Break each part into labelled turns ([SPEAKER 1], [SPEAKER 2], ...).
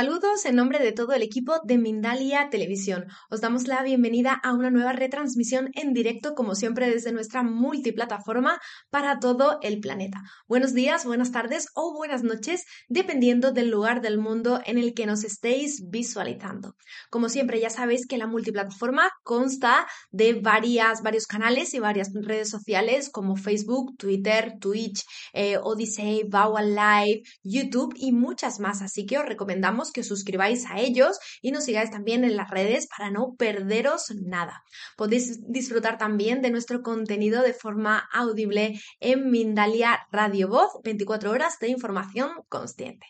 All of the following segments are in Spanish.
[SPEAKER 1] Saludos en nombre de todo el equipo de Mindalia Televisión. Os damos la bienvenida a una nueva retransmisión en directo, como siempre, desde nuestra multiplataforma para todo el planeta. Buenos días, buenas tardes o buenas noches, dependiendo del lugar del mundo en el que nos estéis visualizando. Como siempre, ya sabéis que la multiplataforma consta de varias, varios canales y varias redes sociales como Facebook, Twitter, Twitch, eh, Odyssey, Bauer Live, YouTube y muchas más. Así que os recomendamos que os suscribáis a ellos y nos sigáis también en las redes para no perderos nada. Podéis disfrutar también de nuestro contenido de forma audible en Mindalia Radio Voz, 24 horas de información consciente.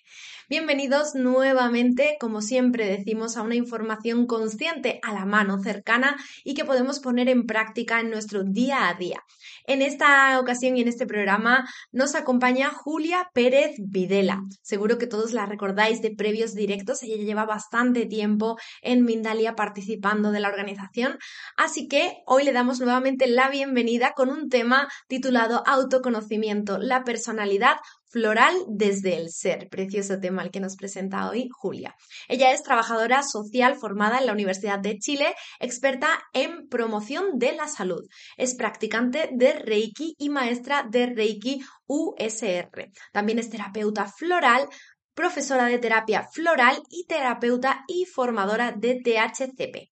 [SPEAKER 1] Bienvenidos nuevamente, como siempre decimos, a una información consciente a la mano, cercana y que podemos poner en práctica en nuestro día a día. En esta ocasión y en este programa nos acompaña Julia Pérez Videla. Seguro que todos la recordáis de previos directos. Ella lleva bastante tiempo en Mindalia participando de la organización. Así que hoy le damos nuevamente la bienvenida con un tema titulado Autoconocimiento, la personalidad Floral desde el ser, precioso tema el que nos presenta hoy Julia. Ella es trabajadora social formada en la Universidad de Chile, experta en promoción de la salud. Es practicante de Reiki y maestra de Reiki USR. También es terapeuta floral, profesora de terapia floral y terapeuta y formadora de THCP.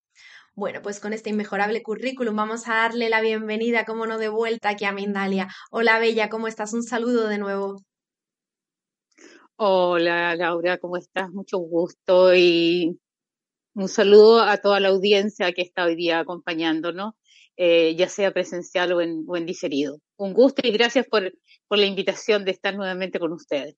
[SPEAKER 1] Bueno, pues con este inmejorable currículum vamos a darle la bienvenida, como no de vuelta aquí a Mindalia. Hola Bella, ¿cómo estás? Un saludo de nuevo.
[SPEAKER 2] Hola Laura, ¿cómo estás? Mucho gusto y un saludo a toda la audiencia que está hoy día acompañándonos, eh, ya sea presencial o en, o diferido. Un gusto y gracias por la invitación de estar nuevamente con ustedes.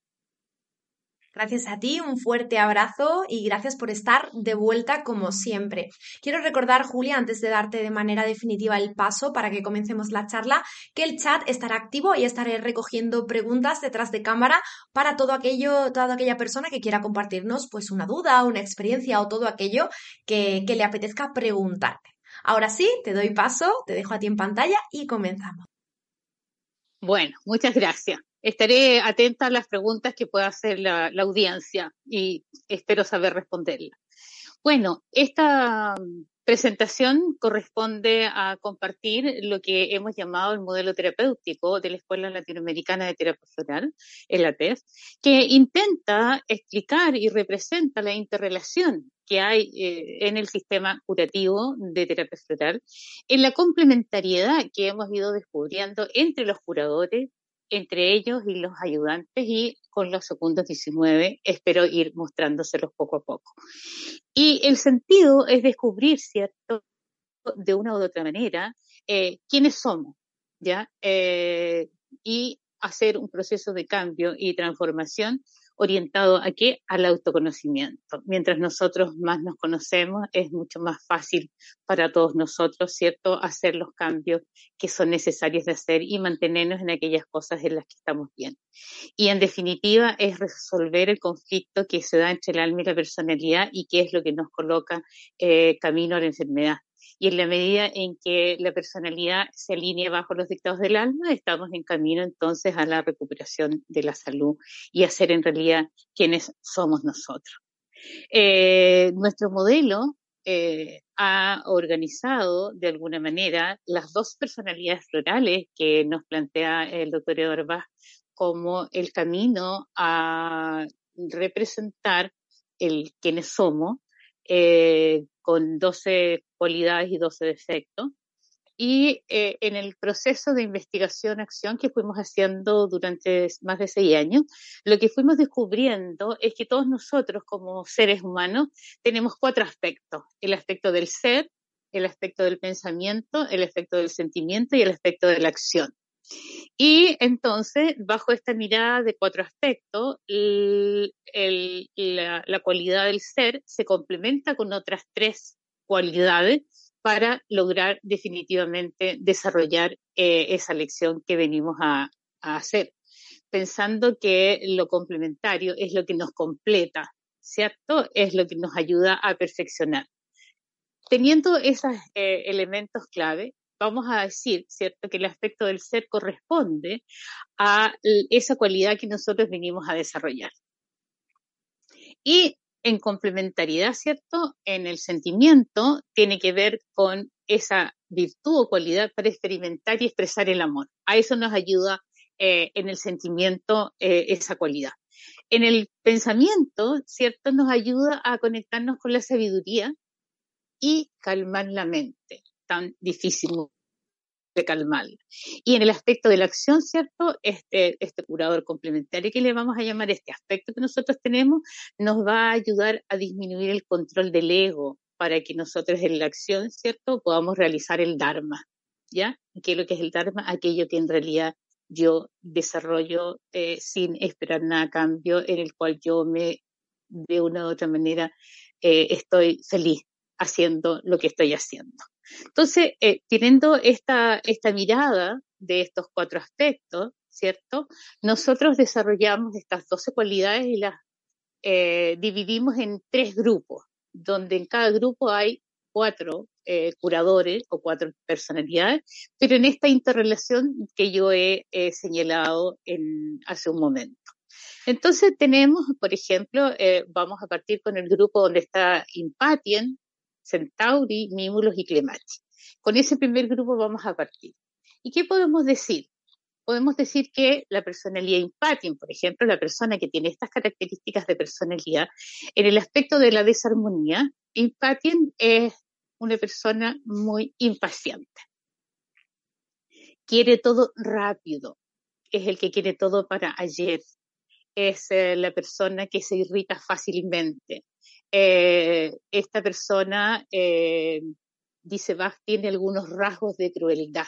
[SPEAKER 1] Gracias a ti, un fuerte abrazo y gracias por estar de vuelta como siempre. Quiero recordar, Julia, antes de darte de manera definitiva el paso para que comencemos la charla, que el chat estará activo y estaré recogiendo preguntas detrás de cámara para todo aquello, toda aquella persona que quiera compartirnos pues una duda, una experiencia o todo aquello que, que le apetezca preguntarte. Ahora sí, te doy paso, te dejo a ti en pantalla y comenzamos.
[SPEAKER 2] Bueno, muchas gracias. Estaré atenta a las preguntas que pueda hacer la, la audiencia y espero saber responderlas. Bueno, esta presentación corresponde a compartir lo que hemos llamado el modelo terapéutico de la Escuela Latinoamericana de Terapia Floral, el ATEF, que intenta explicar y representa la interrelación que hay eh, en el sistema curativo de terapia floral, en la complementariedad que hemos ido descubriendo entre los curadores, entre ellos y los ayudantes y con los segundos 19 espero ir mostrándoselos poco a poco. Y el sentido es descubrir, ¿cierto? De una u otra manera, eh, quiénes somos, ¿ya? Eh, y hacer un proceso de cambio y transformación orientado a qué? Al autoconocimiento. Mientras nosotros más nos conocemos, es mucho más fácil para todos nosotros, ¿cierto?, hacer los cambios que son necesarios de hacer y mantenernos en aquellas cosas en las que estamos bien. Y en definitiva, es resolver el conflicto que se da entre el alma y la personalidad y qué es lo que nos coloca eh, camino a la enfermedad y en la medida en que la personalidad se alinea bajo los dictados del alma, estamos en camino entonces a la recuperación de la salud y a ser en realidad quienes somos nosotros. Eh, nuestro modelo eh, ha organizado de alguna manera las dos personalidades florales que nos plantea el doctor Eduardo Bach como el camino a representar el quiénes somos eh, con 12 cualidades y 12 defectos y eh, en el proceso de investigación-acción que fuimos haciendo durante más de seis años, lo que fuimos descubriendo es que todos nosotros como seres humanos tenemos cuatro aspectos. El aspecto del ser, el aspecto del pensamiento, el aspecto del sentimiento y el aspecto de la acción. Y entonces, bajo esta mirada de cuatro aspectos, la, cualidad del ser se complementa con otras tres cualidades para lograr definitivamente desarrollar eh, esa lección que venimos a, hacer, pensando que lo complementario es lo que nos completa, ¿cierto? Es lo que nos ayuda a perfeccionar. Teniendo esos eh, elementos clave, vamos a decir, ¿cierto?, que el aspecto del ser corresponde a esa cualidad que nosotros venimos a desarrollar. Y en complementariedad, ¿cierto? En el sentimiento tiene que ver con esa virtud o cualidad para experimentar y expresar el amor. A eso nos ayuda eh, en el sentimiento eh, esa cualidad. En el pensamiento, ¿cierto? Nos ayuda a conectarnos con la sabiduría y calmar la mente, tan difícil de calmar. Y en el aspecto de la acción, ¿cierto? Este, este curador complementario que le vamos a llamar este aspecto que nosotros tenemos, nos va a ayudar a disminuir el control del ego para que nosotros en la acción, ¿cierto? Podamos realizar el Dharma, ¿ya? ¿Qué es lo que es el Dharma? Aquello que en realidad yo desarrollo eh, sin esperar nada a cambio, en el cual yo me, de una u otra manera, eh, estoy feliz haciendo lo que estoy haciendo. Entonces, eh, teniendo esta, esta mirada de estos cuatro aspectos, ¿cierto? Nosotros desarrollamos estas 12 cualidades y las eh, dividimos en tres grupos, donde en cada grupo hay cuatro eh, curadores o cuatro personalidades, pero en esta interrelación que yo he señalado en, hace un momento. Entonces tenemos, por ejemplo, vamos a partir con el grupo donde está Impatien, Centauri, Mímulos y Clemati. Con ese primer grupo vamos a partir. ¿Y qué podemos decir? Podemos decir que la personalidad impatien, por ejemplo, la persona que tiene estas características de personalidad, en el aspecto de la desarmonía, impatien es una persona muy impaciente. Quiere todo rápido, es el que quiere todo para ayer, es eh, la persona que se irrita fácilmente, eh, esta persona, eh, dice Bach, tiene algunos rasgos de crueldad.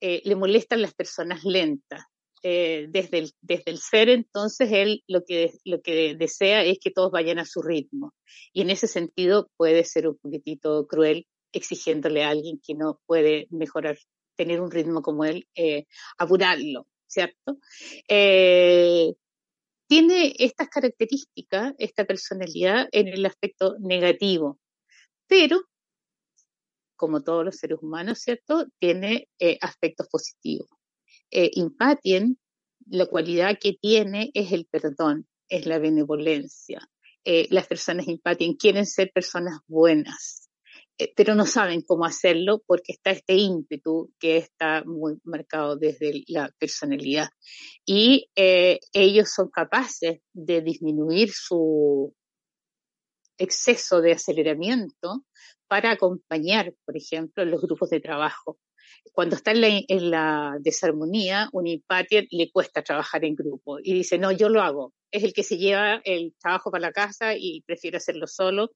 [SPEAKER 2] Eh, le molestan las personas lentas. desde, el, desde el ser, entonces, él lo que, lo que desea es que todos vayan a su ritmo. Y en ese sentido puede ser un poquitito cruel exigiéndole a alguien que no puede mejorar, tener un ritmo como él, apurarlo, ¿cierto? Tiene estas características, esta personalidad, en el aspecto negativo, pero, como todos los seres humanos, ¿cierto?, tiene eh, aspectos positivos. Eh, Impatien, la cualidad que tiene es el perdón, es la benevolencia. Eh, las personas impatien quieren ser personas buenas, pero no saben cómo hacerlo porque está este ímpetu que está muy marcado desde la personalidad. Y eh, ellos son capaces de disminuir su exceso de aceleramiento para acompañar, por ejemplo, los grupos de trabajo. Cuando está en la, desarmonía, un impatient le cuesta trabajar en grupo y dice, no, yo lo hago. Es el que se lleva el trabajo para la casa y prefiere hacerlo solo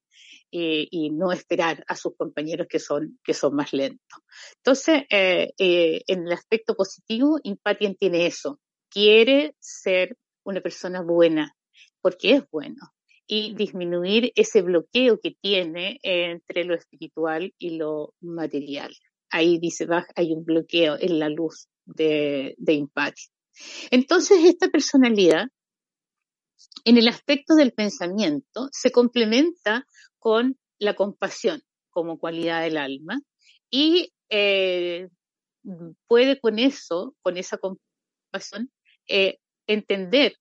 [SPEAKER 2] eh, y no esperar a sus compañeros que son, que son más lentos. Entonces, eh, eh, en el aspecto positivo, Impatient tiene eso. Quiere ser una persona buena porque es bueno y disminuir ese bloqueo que tiene entre lo espiritual y lo material ahí dice Bach, hay un bloqueo en la luz de, de Entonces, esta personalidad, en el aspecto del pensamiento, se complementa con la compasión como cualidad del alma y eh, puede con eso, con esa compasión, eh, entender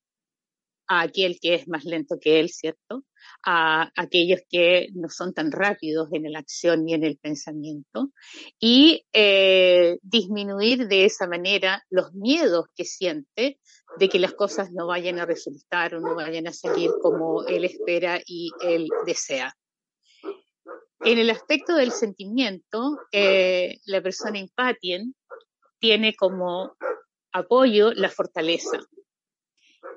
[SPEAKER 2] a aquel que es más lento que él, ¿cierto? A aquellos que no son tan rápidos en la acción ni en el pensamiento, y eh, disminuir de esa manera los miedos que siente de que las cosas no vayan a resultar o no vayan a salir como él espera y él desea. En el aspecto del sentimiento, eh, la persona empatien tiene como apoyo la fortaleza.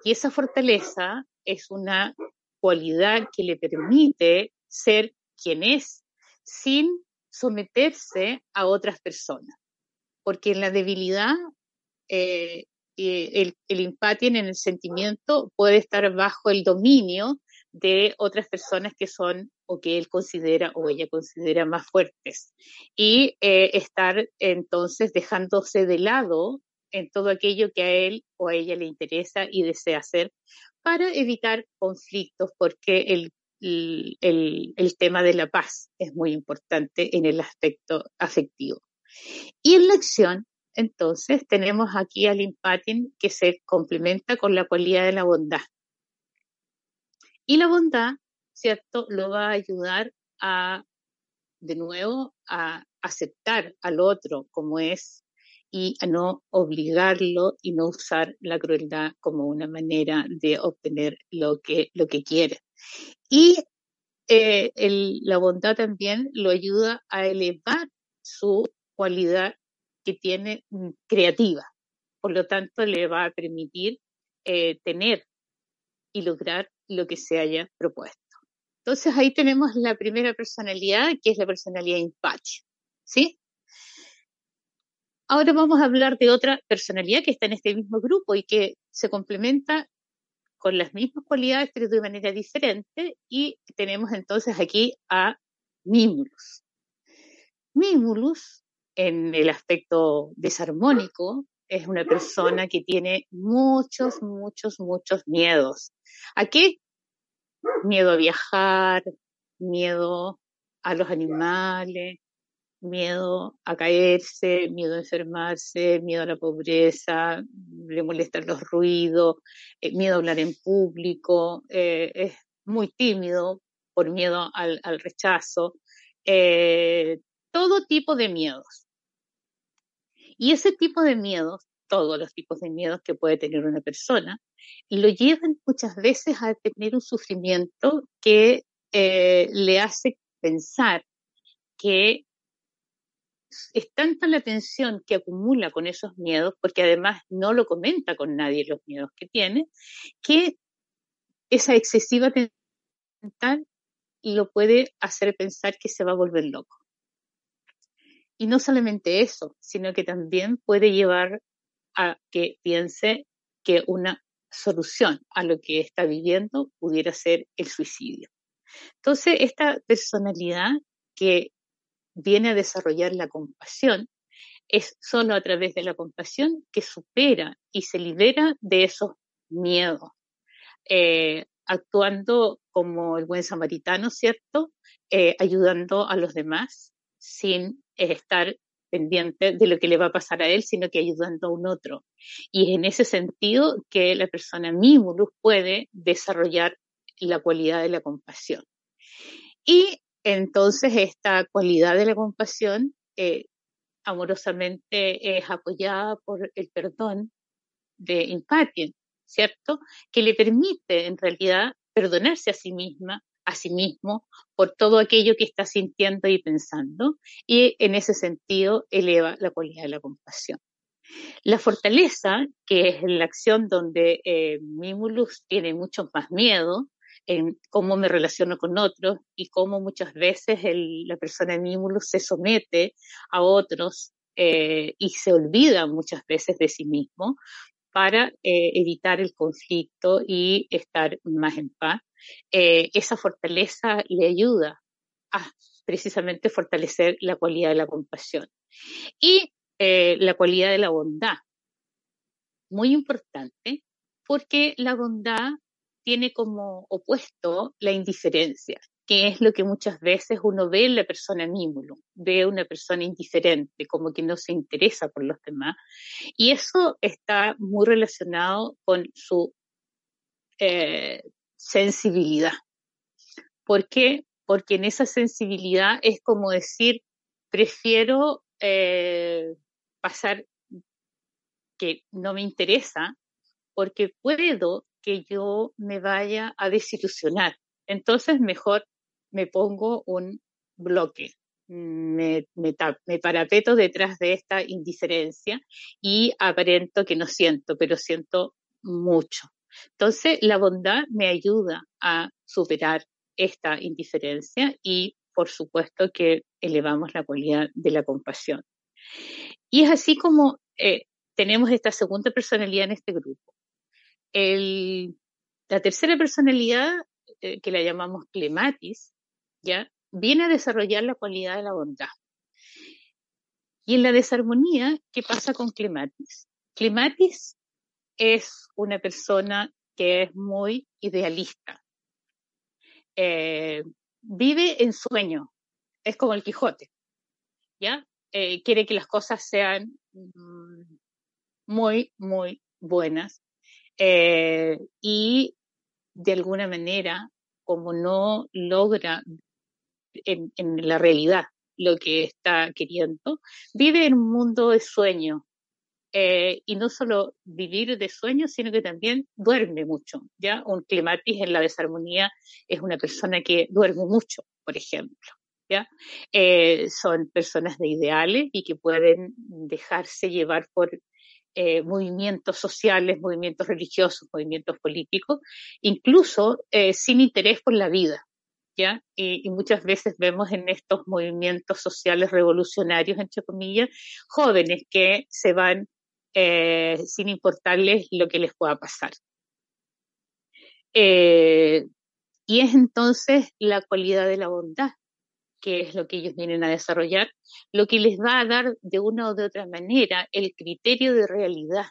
[SPEAKER 2] Y esa fortaleza es una cualidad que le permite ser quien es sin someterse a otras personas. Porque en la debilidad, eh, el, el en el sentimiento puede estar bajo el dominio de otras personas que son o que él considera o ella considera más fuertes y eh, estar entonces dejándose de lado en todo aquello que a él o a ella le interesa y desea hacer para evitar conflictos porque el, el, el tema de la paz es muy importante en el aspecto afectivo. Y en la acción, entonces, tenemos aquí al empating que se complementa con la cualidad de la bondad. Y la bondad, ¿cierto?, lo va a ayudar a, de nuevo, a aceptar al otro como es y a no obligarlo y no usar la crueldad como una manera de obtener lo que, lo que quiere. Y eh, la bondad también lo ayuda a elevar su cualidad que tiene mm, creativa. Por lo tanto, le va a permitir eh, tener y lograr lo que se haya propuesto. Entonces ahí tenemos la primera personalidad, que es la personalidad Impache. ¿Sí? Ahora vamos a hablar de otra personalidad que está en este mismo grupo y que se complementa con las mismas cualidades, pero de manera diferente. Y tenemos entonces aquí a Mimulus. Mimulus, en el aspecto desarmónico, es una persona que tiene muchos, muchos, muchos miedos. ¿A qué? Miedo a viajar, miedo a los animales, miedo a caerse, miedo a enfermarse, miedo a la pobreza, le molestan los ruidos, eh, miedo a hablar en público, eh, es muy tímido por miedo al, rechazo, eh, todo tipo de miedos. Y ese tipo de miedos, todos los tipos de miedos que puede tener una persona, lo llevan muchas veces a tener un sufrimiento que le hace pensar que es tanta la tensión que acumula con esos miedos, porque además no lo comenta con nadie los miedos que tiene, que esa excesiva tensión lo puede hacer pensar que se va a volver loco. Y no solamente eso, sino que también puede llevar a que piense que una solución a lo que está viviendo pudiera ser el suicidio. Entonces, esta personalidad que viene a desarrollar la compasión, es solo a través de la compasión que supera y se libera de esos miedos, eh, actuando como el buen samaritano, ¿cierto? Eh, ayudando a los demás sin estar pendiente de lo que le va a pasar a él, sino que ayudando a un otro. Y es en ese sentido que la persona mimulus puede desarrollar la cualidad de la compasión. Y entonces, esta cualidad de la compasión eh, amorosamente es apoyada por el perdón de empatía, ¿cierto? Que le permite en realidad perdonarse a sí misma, a sí mismo, por todo aquello que está sintiendo y pensando, y en ese sentido eleva la cualidad de la compasión. La fortaleza, que es la acción donde eh, Mimulus tiene mucho más miedo, en cómo me relaciono con otros y cómo muchas veces la persona en se somete a otros eh, y se olvida muchas veces de sí mismo para eh, evitar el conflicto y estar más en paz. Eh, esa fortaleza le ayuda a precisamente fortalecer la cualidad de la compasión. Y la cualidad de la bondad, muy importante, porque la bondad tiene como opuesto la indiferencia, que es lo que muchas veces uno ve en la persona mímulo, ve una persona indiferente, como que no se interesa por los demás. Y eso está muy relacionado con su eh, sensibilidad. ¿Por qué? Porque en esa sensibilidad es como decir, prefiero eh, pasar que no me interesa porque puedo que yo me vaya a desilusionar. Entonces mejor me pongo un bloque, me, me, me, parapeto detrás de esta indiferencia y aparento que no siento, pero siento mucho. Entonces la bondad me ayuda a superar esta indiferencia y por supuesto que elevamos la cualidad de la compasión. Y es así como eh, tenemos esta segunda personalidad en este grupo. La tercera personalidad, eh, que la llamamos clematis, ¿ya? viene a desarrollar la cualidad de la bondad. Y en la desarmonía, ¿qué pasa con clematis? Clematis es una persona que es muy idealista. Eh, vive en sueño, es como el Quijote, ¿ya? Eh, quiere que las cosas sean mm, muy, muy buenas. Eh, y de alguna manera, como no logra en, la realidad lo que está queriendo, vive en un mundo de sueño. Eh, y no solo vivir de sueño, sino que también duerme mucho. ¿ya? Un climatis en la desarmonía es una persona que duerme mucho, por ejemplo. ¿ya? Eh, son personas de ideales y que pueden dejarse llevar por eh, movimientos sociales, movimientos religiosos, movimientos políticos, incluso eh, sin interés por la vida. ¿ya? Y, muchas veces vemos en estos movimientos sociales revolucionarios, entre comillas, jóvenes que se van eh, sin importarles lo que les pueda pasar. y es entonces la cualidad de la bondad, que es lo que ellos vienen a desarrollar, lo que les va a dar de una o de otra manera el criterio de realidad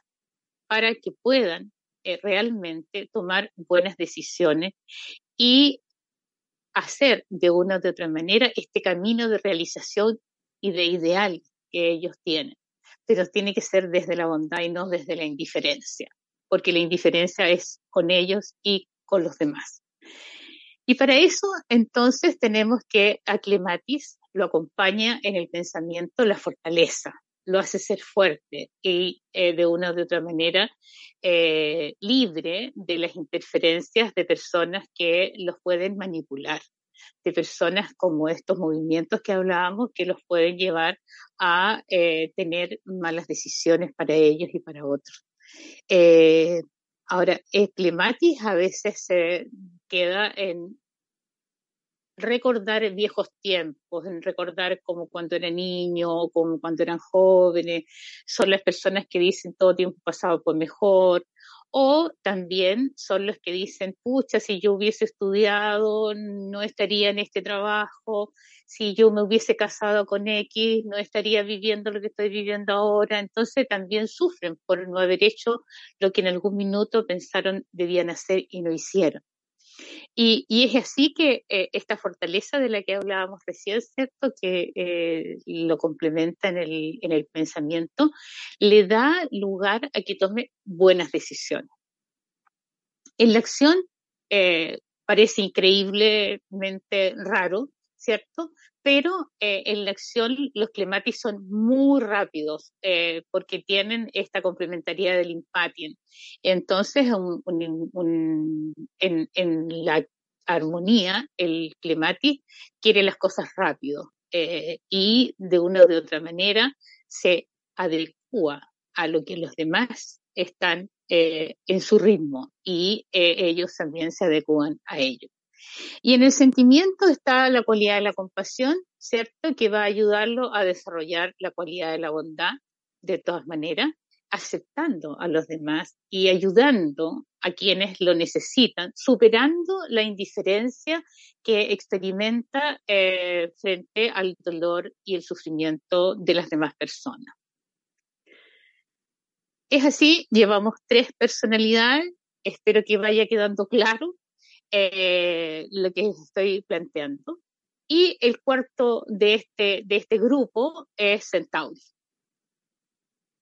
[SPEAKER 2] para que puedan eh, realmente tomar buenas decisiones y hacer de una o de otra manera este camino de realización y de ideal que ellos tienen. Pero tiene que ser desde la bondad y no desde la indiferencia, porque la indiferencia es con ellos y con los demás. Y para eso, entonces, tenemos que a Clematis lo acompaña en el pensamiento la fortaleza, lo hace ser fuerte y eh, de una u otra manera eh, libre de las interferencias de personas que los pueden manipular, de personas como estos movimientos que hablábamos que los pueden llevar a eh, tener malas decisiones para ellos y para otros. ahora, Clematis a veces se queda en recordar viejos tiempos, en recordar como cuando era niño, como cuando eran jóvenes, son las personas que dicen todo tiempo pasado fue mejor, o también son los que dicen, pucha, si yo hubiese estudiado, no estaría en este trabajo, si yo me hubiese casado con X, no estaría viviendo lo que estoy viviendo ahora. Entonces también sufren por no haber hecho lo que en algún minuto pensaron debían hacer y no hicieron. Y, es así que eh, esta fortaleza de la que hablábamos recién, ¿cierto? Que eh, lo complementa en el, en el pensamiento, le da lugar a que tome buenas decisiones. En la acción eh, parece increíblemente raro, ¿cierto? Pero eh, en la acción los clematis son muy rápidos eh, porque tienen esta complementariedad del impatien. Entonces, en, la armonía, el clematis quiere las cosas rápido eh, y de una u de otra manera se adecua a lo que los demás están en su ritmo y ellos también se adecuan a ello. Y en el sentimiento está la cualidad de la compasión, ¿cierto? Que va a ayudarlo a desarrollar la cualidad de la bondad de todas maneras, aceptando a los demás y ayudando a quienes lo necesitan, superando la indiferencia que experimenta eh, frente al dolor y el sufrimiento de las demás personas. Es así, llevamos tres personalidades, espero que vaya quedando claro eh, lo que estoy planteando. Y el cuarto de este, de este grupo es Centauri.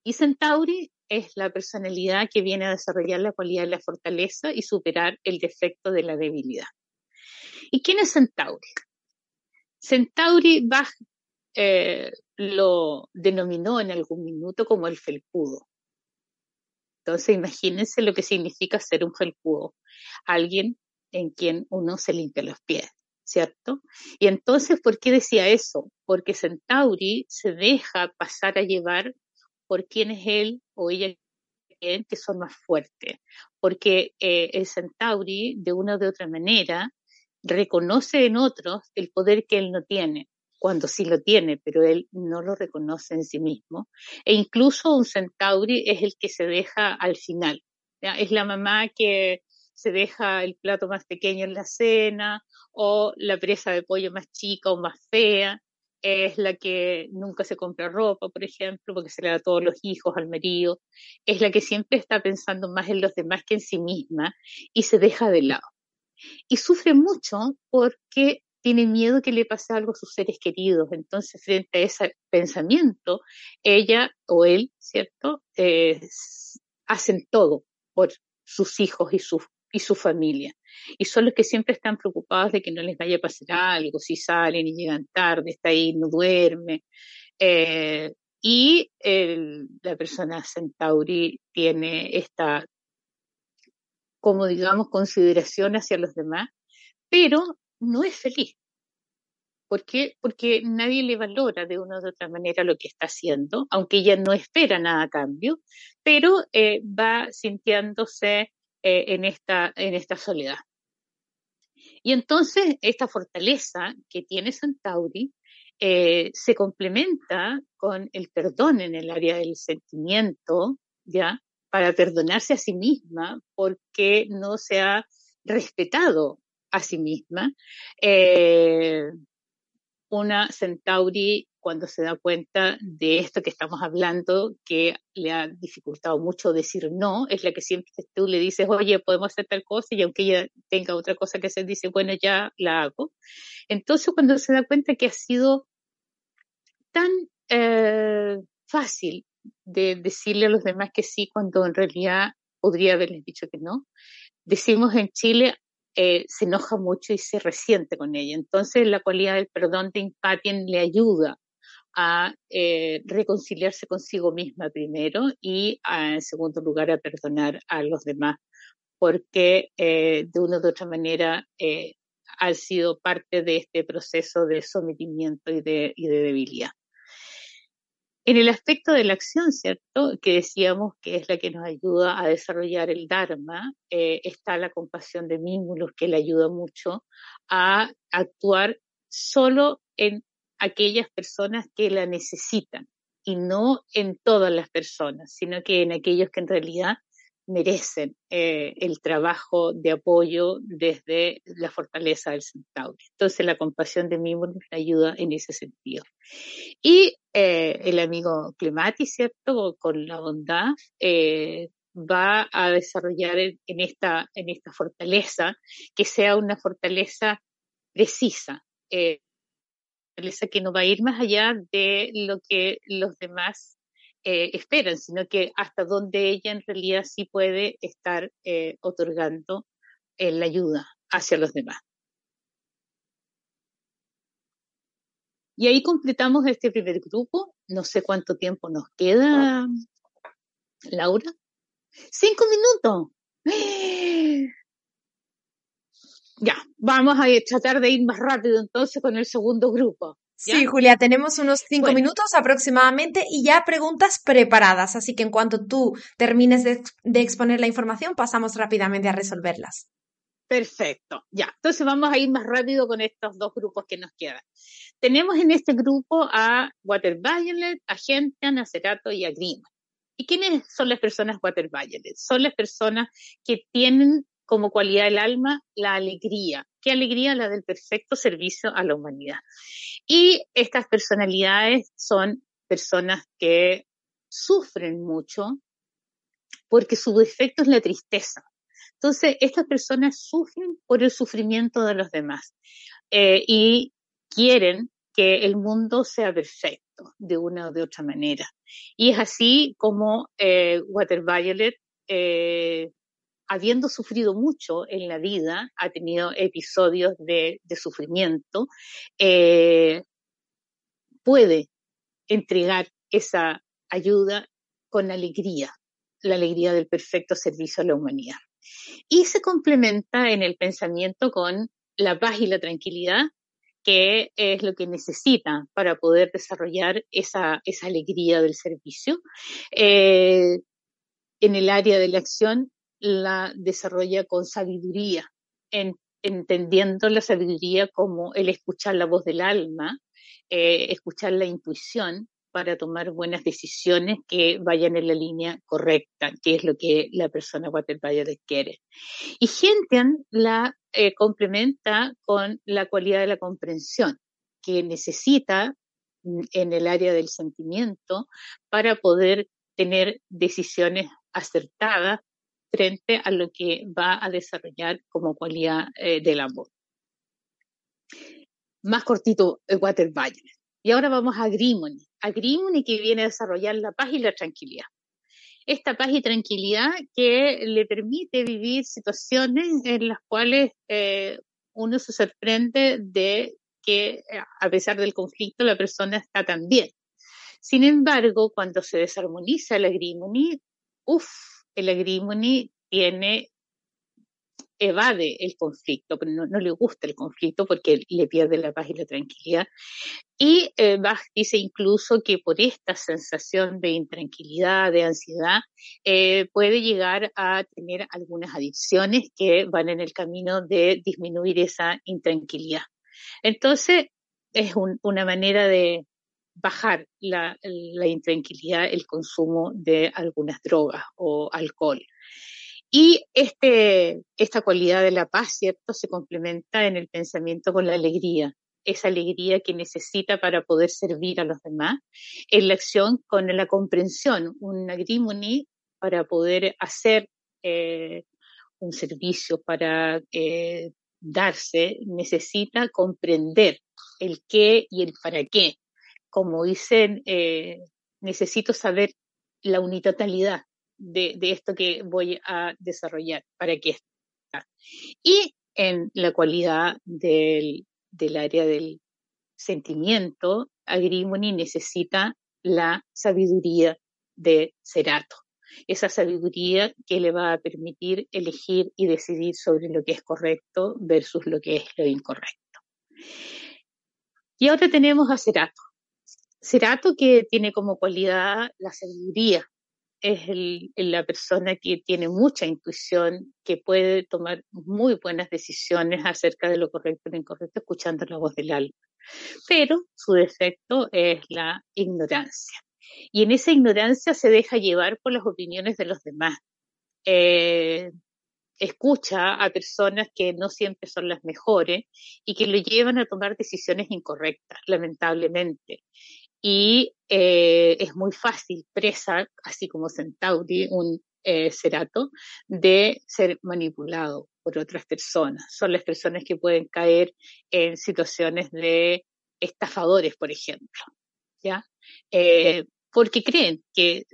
[SPEAKER 2] Y Centauri es la personalidad que viene a desarrollar la cualidad de la fortaleza y superar el defecto de la debilidad. ¿Y quién es Centauri? Centauri Bach eh, lo denominó en algún minuto como el felpudo. Entonces imagínense lo que significa ser un felpudo, alguien en quien uno se limpia los pies, ¿cierto? Y entonces, ¿por qué decía eso? Porque Centauri se deja pasar a llevar por quién es él o ella que son más fuertes, porque eh, el Centauri, de una u de otra manera, reconoce en otros el poder que él no tiene, cuando sí lo tiene, pero él no lo reconoce en sí mismo. E incluso un Centauri es el que se deja al final. Es la mamá que se deja el plato más pequeño en la cena o la presa de pollo más chica o más fea. Es la que nunca se compra ropa, por ejemplo, porque se le da a todos los hijos, al marido. Es la que siempre está pensando más en los demás que en sí misma y se deja de lado y sufre mucho porque tiene miedo que le pase algo a sus seres queridos. Entonces, frente a ese pensamiento, ella o él, ¿cierto? Eh, hacen todo por sus hijos y su, y su familia. Y son los que siempre están preocupados de que no les vaya a pasar algo, si salen y llegan tarde, está ahí, no duerme. Eh, y la persona Centauri tiene esta como digamos consideración hacia los demás, pero no es feliz. ¿Por qué? Porque nadie le valora de una u otra manera lo que está haciendo, aunque ella no espera nada a cambio, pero eh, va sintiéndose eh, en, esta, en esta soledad. Y entonces esta fortaleza que tiene Santauri eh, se complementa con el perdón en el área del sentimiento, ¿ya? para perdonarse a sí misma porque no se ha respetado a sí misma. Eh, una Centauri, cuando se da cuenta de esto que estamos hablando, que le ha dificultado mucho decir no, es la que siempre tú le dices, oye, podemos hacer tal cosa, y aunque ella tenga otra cosa que hacer, dice, bueno, ya la hago. Entonces, cuando se da cuenta que ha sido tan eh, fácil de decirle a los demás que sí cuando en realidad podría haberles dicho que no. Decimos en Chile, eh, se enoja mucho y se resiente con ella. Entonces la cualidad del perdón de Impatien le ayuda a eh, reconciliarse consigo misma primero y en segundo lugar a perdonar a los demás, porque eh, de una u otra manera ha sido parte de este proceso de sometimiento y de, y de debilidad. En el aspecto de la acción, ¿cierto? Que decíamos que es la que nos ayuda a desarrollar el Dharma, eh, está la compasión de Mímulos, que le ayuda mucho a actuar solo en aquellas personas que la necesitan y no en todas las personas, sino que en aquellos que en realidad merecen eh, el trabajo de apoyo desde la fortaleza del centauri. Entonces la compasión de mí nos ayuda en ese sentido. Y eh, el amigo Clemati, ¿cierto? Con la bondad, eh, va a desarrollar en, esta, en esta fortaleza, que sea una fortaleza precisa, fortaleza que no va a ir más allá de lo que los demás eh, esperan, sino que hasta donde ella en realidad sí puede estar eh, otorgando eh, la ayuda hacia los demás. Y ahí completamos este primer grupo. No sé cuánto tiempo nos queda, Laura. Cinco minutos. Ya, vamos a tratar de ir más rápido entonces con el segundo grupo.
[SPEAKER 1] Sí, Julia, tenemos unos cinco minutos aproximadamente y ya preguntas preparadas, así que en cuanto tú termines de, exponer la información, pasamos rápidamente a resolverlas.
[SPEAKER 2] Perfecto, ya. Entonces vamos a ir más rápido con estos dos grupos que nos quedan. Tenemos en este grupo a Water Violet, a Gentian, a Cerato y a Grima. ¿Y quiénes son las personas Water Violet? Son las personas que tienen como cualidad del alma la alegría. ¿Qué alegría? La del perfecto servicio a la humanidad. Y estas personalidades son personas que sufren mucho porque su defecto es la tristeza. Entonces, estas personas sufren por el sufrimiento de los demás eh, y quieren que el mundo sea perfecto. de una o de otra manera. Y es así como eh, Water Violet, eh, habiendo sufrido mucho en la vida, ha tenido episodios de, sufrimiento, eh, puede entregar esa ayuda con alegría, la alegría del perfecto servicio a la humanidad. Y se complementa en el pensamiento con la paz y la tranquilidad, que es lo que necesita para poder desarrollar esa, esa alegría del servicio. Eh, en el área de la acción la desarrolla con sabiduría, entendiendo la sabiduría como el escuchar la voz del alma, eh, escuchar la intuición para tomar buenas decisiones que vayan en la línea correcta, que es lo que la persona Waterbury quiere. Y Gentian la eh, complementa con la cualidad de la comprensión, que necesita mm, en el área del sentimiento para poder tener decisiones acertadas frente a lo que va a desarrollar como cualidad eh, del amor. Más cortito, el Water Y ahora vamos a Grimony. A Grimony que viene a desarrollar la paz y la tranquilidad. Esta paz y tranquilidad que le permite vivir situaciones en las cuales eh, uno se sorprende de que a pesar del conflicto la persona está tan bien. Sin embargo, cuando se desarmoniza el agrimony, uff, el agrimony tiene evade el conflicto, pero no, le gusta el conflicto porque le pierde la paz y la tranquilidad. Y eh, Bach dice incluso que por esta sensación de intranquilidad, de ansiedad, eh, puede llegar a tener algunas adicciones que van en el camino de disminuir esa intranquilidad. Entonces, es una manera de bajar la, la intranquilidad, el consumo de algunas drogas o alcohol. Y este, esta cualidad de la paz, ¿cierto?, se complementa en el pensamiento con la alegría, esa alegría que necesita para poder servir a los demás, en la acción con la comprensión, un agrimony para poder hacer eh, un servicio, para eh, darse, necesita comprender el qué y el para qué. Como dicen, eh, necesito saber la unitalidad, de, esto que voy a desarrollar para que está. Y en la cualidad del, del área del sentimiento, Agrimony necesita la sabiduría de Cerato. Esa sabiduría que le va a permitir elegir y decidir sobre lo que es correcto versus lo que es lo incorrecto. Y ahora tenemos a Cerato. Cerato que tiene como cualidad la sabiduría, es la persona que tiene mucha intuición, que puede tomar muy buenas decisiones acerca de lo correcto y lo incorrecto escuchando la voz del alma. Pero su defecto es la ignorancia. Y en esa ignorancia se deja llevar por las opiniones de los demás. Eh, escucha a personas que no siempre son las mejores y que lo llevan a tomar decisiones incorrectas, lamentablemente y eh, es muy fácil, presa, así como Centauri, un eh, cerato, de ser manipulado por otras personas. Son las personas que pueden caer en situaciones de estafadores, por ejemplo, ¿ya? Eh, porque creen que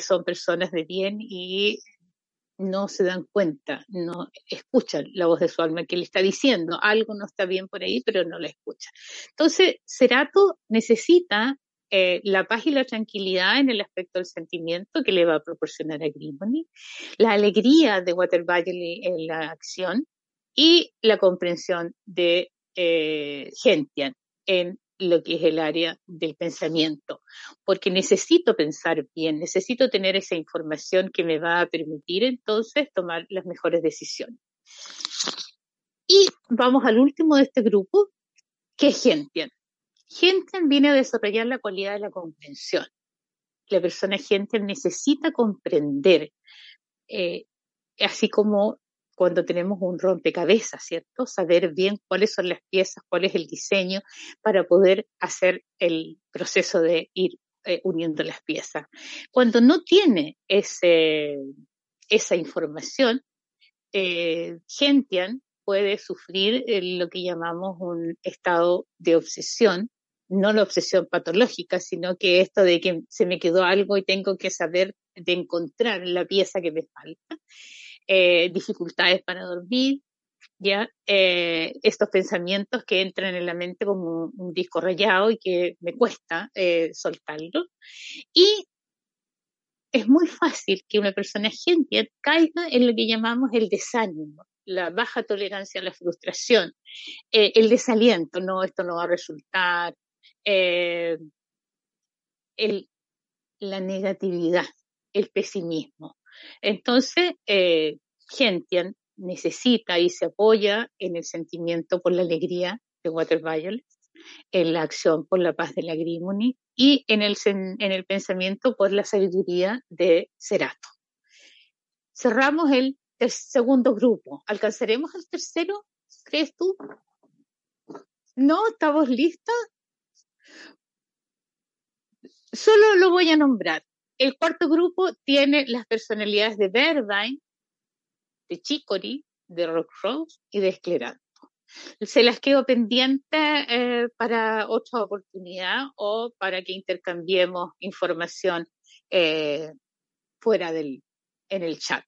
[SPEAKER 2] son personas de bien y no se dan cuenta, no escuchan la voz de su alma que le está diciendo algo no está bien por ahí, pero no la escucha. Entonces, Cerato necesita eh, la paz y la tranquilidad en el aspecto del sentimiento que le va a proporcionar a Grimony, la alegría de Water en la acción y la comprensión de eh, Gentian en lo que es el área del pensamiento, porque necesito pensar bien, necesito tener esa información que me va a permitir entonces tomar las mejores decisiones. Y vamos al último de este grupo, que es Gentian. Gentian viene a desarrollar la cualidad de la comprensión. La persona Gentian necesita comprender, eh, así como cuando tenemos un rompecabezas, ¿cierto? Saber bien cuáles son las piezas, cuál es el diseño para poder hacer el proceso de ir eh, uniendo las piezas. Cuando no tiene ese, esa información, eh, Gentian puede sufrir lo que llamamos un estado de obsesión no la obsesión patológica, sino que esto de que se me quedó algo y tengo que saber de encontrar la pieza que me falta, eh, dificultades para dormir, ya eh, estos pensamientos que entran en la mente como un, disco rayado y que me cuesta eh, soltarlo. Y es muy fácil que una persona gente caiga en lo que llamamos el desánimo, la baja tolerancia a la frustración, eh, el desaliento, no, esto no va a resultar, eh, el, la negatividad, el pesimismo. Entonces, eh, gente necesita y se apoya en el sentimiento por la alegría de Water Violet, en la acción por la paz de la Grimony y en el, en el pensamiento por la sabiduría de Cerato. Cerramos el, segundo grupo. ¿Alcanzaremos el tercero? ¿Crees tú? ¿No? ¿Estamos listos? Solo lo voy a nombrar. El cuarto grupo tiene las personalidades de Verdine, de Chicory, de Rock Rose y de Escleranto. Se las quedo pendiente eh, para otra oportunidad o para que intercambiemos información eh, fuera del, en el chat.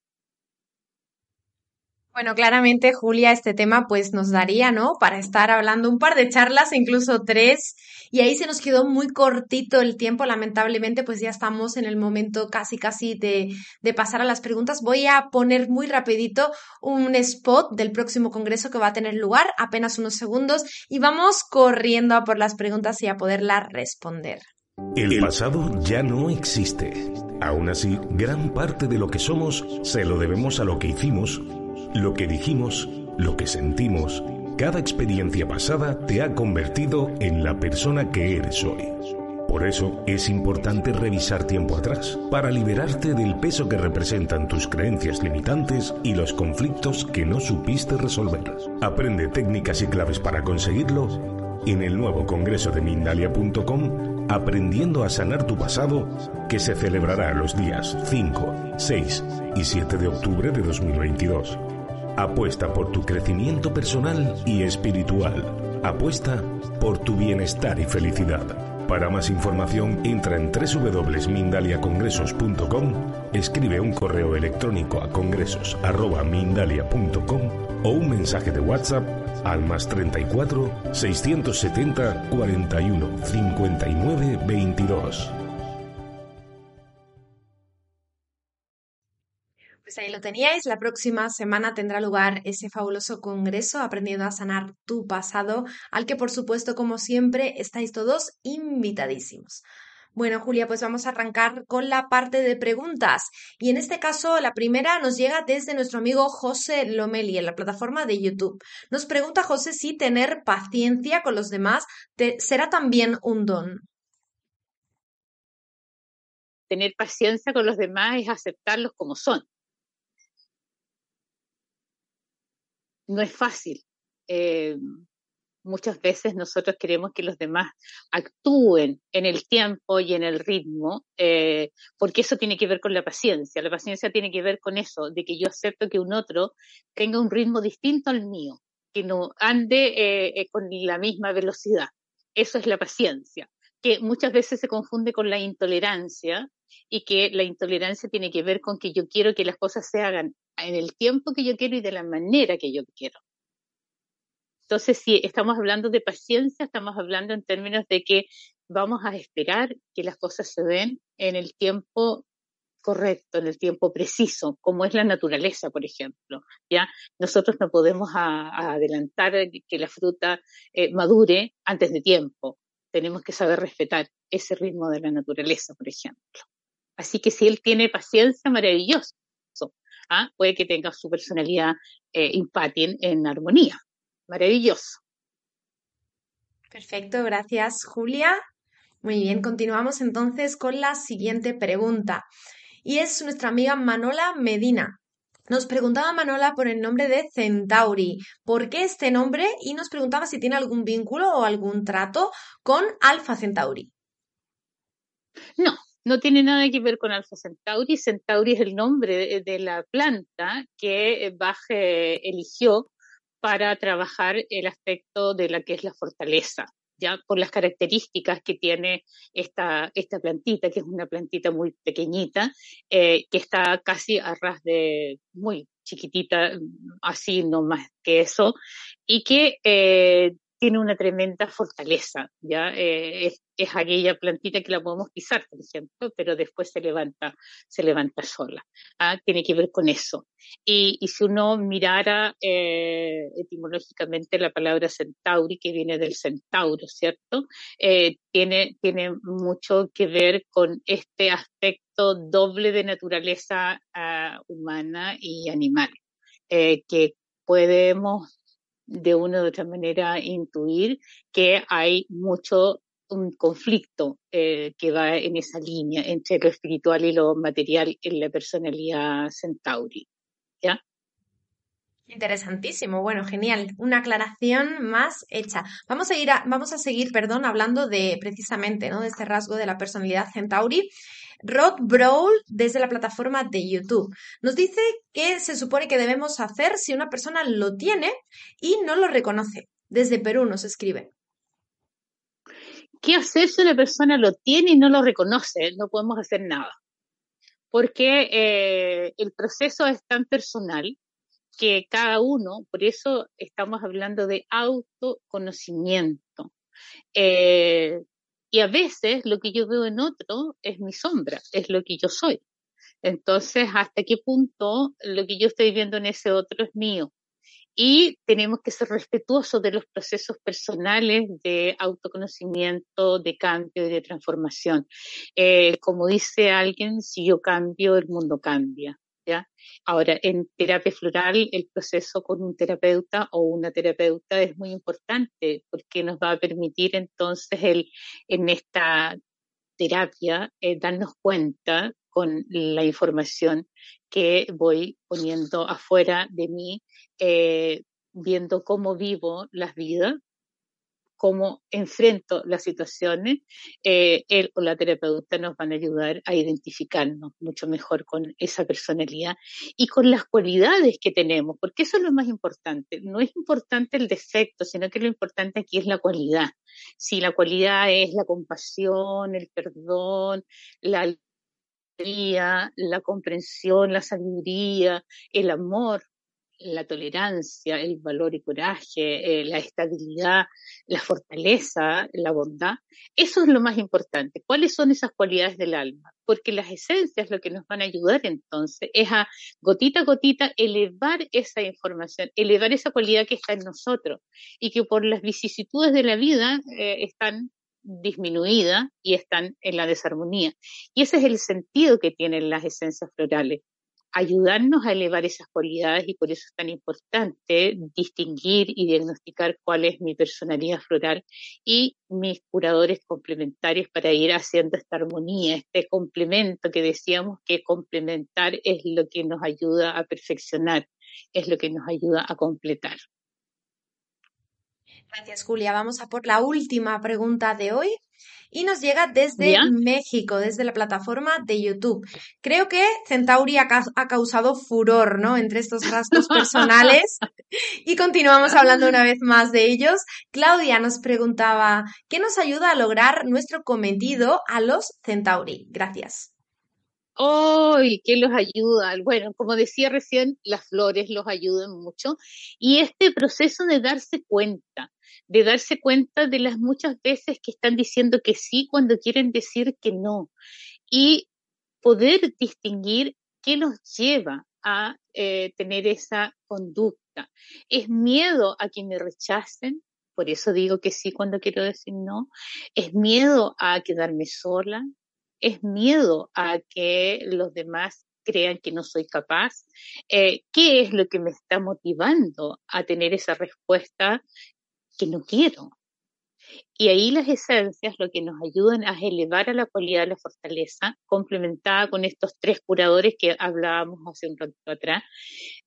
[SPEAKER 1] Bueno, claramente, Julia, este tema pues nos daría, ¿no? Para estar hablando un par de charlas, incluso tres, y ahí se nos quedó muy cortito el tiempo, lamentablemente, pues ya estamos en el momento casi, casi de, de pasar a las preguntas. Voy a poner muy rapidito un spot del próximo congreso que va a tener lugar, apenas unos segundos, y vamos corriendo a por las preguntas y a poderlas responder.
[SPEAKER 3] El pasado ya no existe. Aún así, gran parte de lo que somos se lo debemos a lo que hicimos lo que dijimos, lo que sentimos, cada experiencia pasada te ha convertido en la persona que eres hoy. Por eso es importante revisar tiempo atrás, para liberarte del peso que representan tus creencias limitantes y los conflictos que no supiste resolver. Aprende técnicas y claves para conseguirlo en el nuevo congreso de Mindalia.com Aprendiendo a sanar tu pasado, que se celebrará los días 5, 6 y 7 de octubre de 2022. Apuesta por tu crecimiento personal y espiritual. Apuesta por tu bienestar y felicidad. Para más información entra en www.mindaliacongresos.com, escribe un correo electrónico a congresos.mindalia.com o un mensaje de WhatsApp al más 34 670 41 59 22.
[SPEAKER 1] Pues ahí lo teníais. La próxima semana tendrá lugar ese fabuloso congreso Aprendiendo a sanar tu pasado, al que por supuesto, como siempre, estáis todos invitadísimos. Bueno, Julia, pues vamos a arrancar con la parte de preguntas. Y en este caso, la primera nos llega desde nuestro amigo José Lomeli en la plataforma de YouTube. Nos pregunta José si tener paciencia con los demás será también un don.
[SPEAKER 2] Tener paciencia con los demás es aceptarlos como son. No es fácil. Eh, muchas veces nosotros queremos que los demás actúen en el tiempo y en el ritmo, eh, porque eso tiene que ver con la paciencia. La paciencia tiene que ver con eso, de que yo acepto que un otro tenga un ritmo distinto al mío, que no ande eh, con la misma velocidad. Eso es la paciencia, que muchas veces se confunde con la intolerancia y que la intolerancia tiene que ver con que yo quiero que las cosas se hagan en el tiempo que yo quiero y de la manera que yo quiero. Entonces, si estamos hablando de paciencia, estamos hablando en términos de que vamos a esperar que las cosas se den en el tiempo correcto, en el tiempo preciso, como es la naturaleza, por ejemplo. Ya nosotros no podemos adelantar que la fruta eh, madure antes de tiempo. Tenemos que saber respetar ese ritmo de la naturaleza, por ejemplo. Así que si él tiene paciencia, maravilloso. ¿Ah? puede que tenga su personalidad eh, en armonía. Maravilloso.
[SPEAKER 1] Perfecto, gracias Julia. Muy bien, continuamos entonces con la siguiente pregunta. Y es nuestra amiga Manola Medina. Nos preguntaba Manola por el nombre de Centauri. ¿Por qué este nombre? Y nos preguntaba si tiene algún vínculo o algún trato con Alpha Centauri.
[SPEAKER 2] No, no tiene nada que ver con Alpha Centauri. Centauri es el nombre de, la planta que Bach eligió para trabajar el aspecto de la que es la fortaleza. ya por las características que tiene esta, esta plantita, que es una plantita muy pequeñita, eh, que está casi a ras de muy chiquitita, así no más que eso, y que eh, tiene una tremenda fortaleza, ¿ya? Eh, es, aquella plantita que la podemos pisar, por ejemplo, pero después se levanta, se levanta sola. ¿ah? Tiene que ver con eso. Y, y si uno mirara eh, etimológicamente la palabra centauri, que viene del centauro, ¿cierto? Eh, tiene, tiene mucho que ver con este aspecto doble de naturaleza uh, humana y animal, eh, que podemos de una u otra manera intuir que hay mucho un conflicto eh, que va en esa línea entre lo espiritual y lo material en la personalidad Centauri. ¿Ya?
[SPEAKER 1] Interesantísimo, bueno, genial. Una aclaración más hecha. Vamos a ir a, vamos a seguir, perdón, hablando de precisamente, ¿no? De este rasgo de la personalidad Centauri. Rod Brawl, desde la plataforma de YouTube, nos dice que se supone que debemos hacer si una persona lo tiene y no lo reconoce. Desde Perú nos escribe.
[SPEAKER 2] ¿Qué hacer si una persona lo tiene y no lo reconoce? No podemos hacer nada. Porque eh, el proceso es tan personal que cada uno, por eso estamos hablando de autoconocimiento. Eh, y a veces lo que yo veo en otro es mi sombra, es lo que yo soy. Entonces, ¿hasta qué punto lo que yo estoy viendo en ese otro es mío? Y tenemos que ser respetuosos de los procesos personales de autoconocimiento, de cambio y de transformación. Eh, como dice alguien, si yo cambio, el mundo cambia. Ahora, en terapia floral, el proceso con un terapeuta o una terapeuta es muy importante porque nos va a permitir entonces el, en esta terapia eh, darnos cuenta con la información que voy poniendo afuera de mí, eh, viendo cómo vivo las vidas cómo enfrento las situaciones, eh, él o la terapeuta nos van a ayudar a identificarnos mucho mejor con esa personalidad y con las cualidades que tenemos, porque eso es lo más importante. No es importante el defecto, sino que lo importante aquí es la cualidad. Si la cualidad es la compasión, el perdón, la alegría, la comprensión, la sabiduría, el amor, la tolerancia, el valor y coraje, eh, la estabilidad, la fortaleza, la bondad. Eso es lo más importante. ¿Cuáles son esas cualidades del alma? Porque las esencias lo que nos van a ayudar entonces es a gotita a gotita elevar esa información, elevar esa cualidad que está en nosotros y que por las vicisitudes de la vida eh, están disminuidas y están en la desarmonía. Y ese es el sentido que tienen las esencias florales ayudarnos a elevar esas cualidades y por eso es tan importante distinguir y diagnosticar cuál es mi personalidad floral y mis curadores complementarios para ir haciendo esta armonía, este complemento que decíamos que complementar es lo que nos ayuda a perfeccionar, es lo que nos ayuda a completar.
[SPEAKER 1] Gracias, Julia. Vamos a por la última pregunta de hoy y nos llega desde México, desde la plataforma de YouTube. Creo que Centauri ha, causado furor, ¿no? Entre estos rasgos personales y continuamos hablando una vez más de ellos. Claudia nos preguntaba, ¿qué nos ayuda a lograr nuestro cometido a los Centauri? Gracias.
[SPEAKER 2] ¡Ay! ¿Qué los ayuda? Bueno, como decía recién, las flores los ayudan mucho. Y este proceso de darse cuenta, de darse cuenta de las muchas veces que están diciendo que sí cuando quieren decir que no. Y poder distinguir qué los lleva a eh, tener esa conducta. ¿Es miedo a que me rechacen? Por eso digo que sí cuando quiero decir no. ¿Es miedo a quedarme sola? ¿Es miedo a que los demás crean que no soy capaz? Eh, ¿Qué es lo que me está motivando a tener esa respuesta que no quiero. Y ahí las esencias lo que nos ayudan a elevar a la cualidad de la fortaleza, complementada con estos tres curadores que hablábamos hace un rato atrás,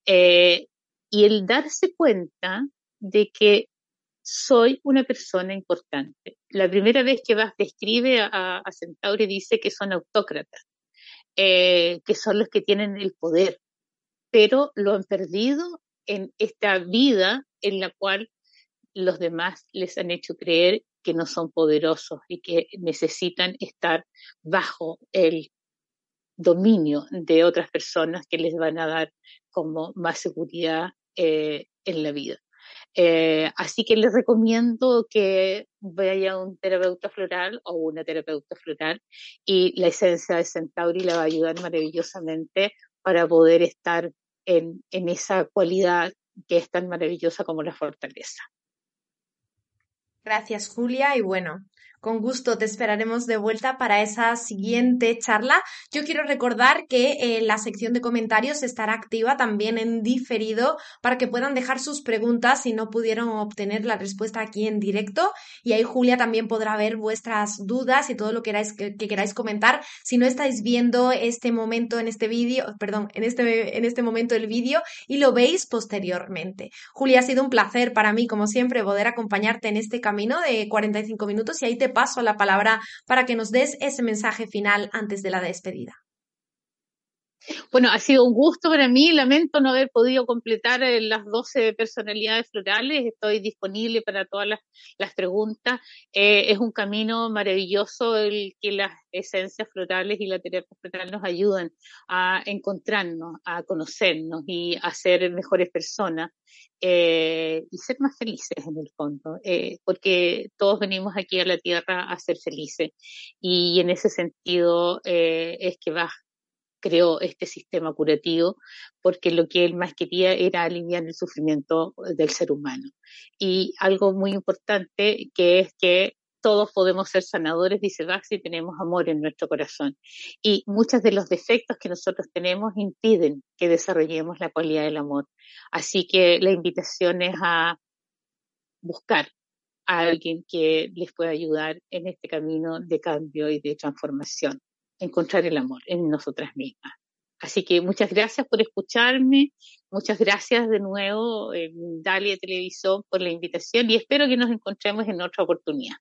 [SPEAKER 2] eh, y el darse cuenta de que soy una persona importante. La primera vez que vas describe a, a Centauri dice que son autócratas, eh, que son los que tienen el poder, pero lo han perdido en esta vida en la cual los demás les han hecho creer que no son poderosos y que necesitan estar bajo el dominio de otras personas que les van a dar como más seguridad eh, en la vida. Eh, así que les recomiendo que vaya a un terapeuta floral o una terapeuta floral y la esencia de Centauri le va a ayudar maravillosamente para poder estar en, en esa cualidad que es tan maravillosa como la fortaleza.
[SPEAKER 1] Gracias, Julia. Y bueno, con gusto te esperaremos de vuelta para esa siguiente charla. Yo quiero recordar que eh, la sección de comentarios estará activa también en diferido para que puedan dejar sus preguntas si no pudieron obtener la respuesta aquí en directo. Y ahí Julia también podrá ver vuestras dudas y todo lo que queráis, que, queráis comentar. Si no estáis viendo este momento en este vídeo, perdón, en este, en este momento el vídeo y lo veis posteriormente. Julia, ha sido un placer para mí, como siempre, poder acompañarte en este camino de 45 minutos y ahí te paso la palabra para que nos des ese mensaje final antes de la despedida.
[SPEAKER 2] Bueno, ha sido un gusto para mí. Lamento no haber podido completar eh, las 12 personalidades florales. Estoy disponible para todas las, preguntas. Eh, es un camino maravilloso el que las esencias florales y la terapia floral nos ayudan a encontrarnos, a conocernos y a ser mejores personas eh, y ser más felices en el fondo, porque todos venimos aquí a la tierra a ser felices y en ese sentido es que vas creó este sistema curativo porque lo que él más quería era aliviar el sufrimiento del ser humano. Y algo muy importante que es que todos podemos ser sanadores, dice Bach, tenemos amor en nuestro corazón. Y muchos de los defectos que nosotros tenemos impiden que desarrollemos la cualidad del amor. Así que la invitación es a buscar a alguien que les pueda ayudar en este camino de cambio y de transformación encontrar el amor en nosotras mismas. Así que muchas gracias por escucharme, muchas gracias de nuevo, en Dalia Televisión, por la invitación y espero que nos encontremos en otra oportunidad.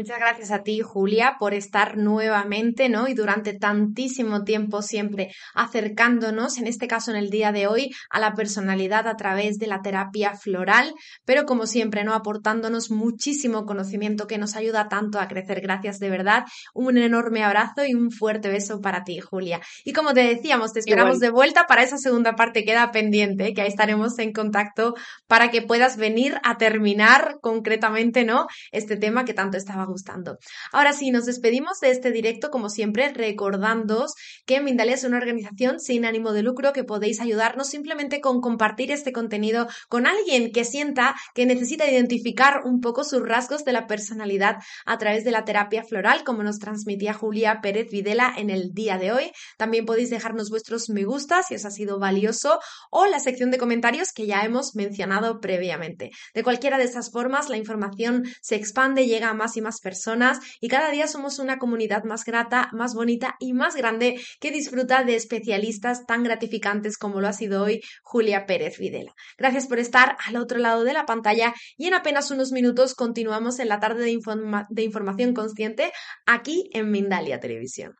[SPEAKER 1] Muchas gracias a ti, Julia, por estar nuevamente, ¿no? Y durante tantísimo tiempo siempre acercándonos, en este caso en el día de hoy, a la personalidad a través de la terapia floral, pero como siempre, ¿no? Aportándonos muchísimo conocimiento que nos ayuda tanto a crecer. Gracias de verdad. Un enorme abrazo y un fuerte beso para ti, Julia. Y como te decíamos, te esperamos de vuelta para esa segunda parte. Queda pendiente, que ahí estaremos en contacto para que puedas venir a terminar concretamente, ¿no? Este tema que tanto estaba gustando. Ahora sí, nos despedimos de este directo, como siempre, recordándoos que Mindalia es una organización sin ánimo de lucro que podéis ayudarnos simplemente con compartir este contenido con alguien que sienta que necesita identificar un poco sus rasgos de la personalidad a través de la terapia floral, como nos transmitía Julia Pérez Videla en el día de hoy. También podéis dejarnos vuestros me gusta si os ha sido valioso o la sección de comentarios que ya hemos mencionado previamente. De cualquiera de estas formas, la información se expande, llega a más y más personas y cada día somos una comunidad más grata, más bonita y más grande que disfruta de especialistas tan gratificantes como lo ha sido hoy Julia Pérez Videla. Gracias por estar al otro lado de la pantalla y en apenas unos minutos continuamos en la tarde de, de información consciente aquí en Mindalia Televisión.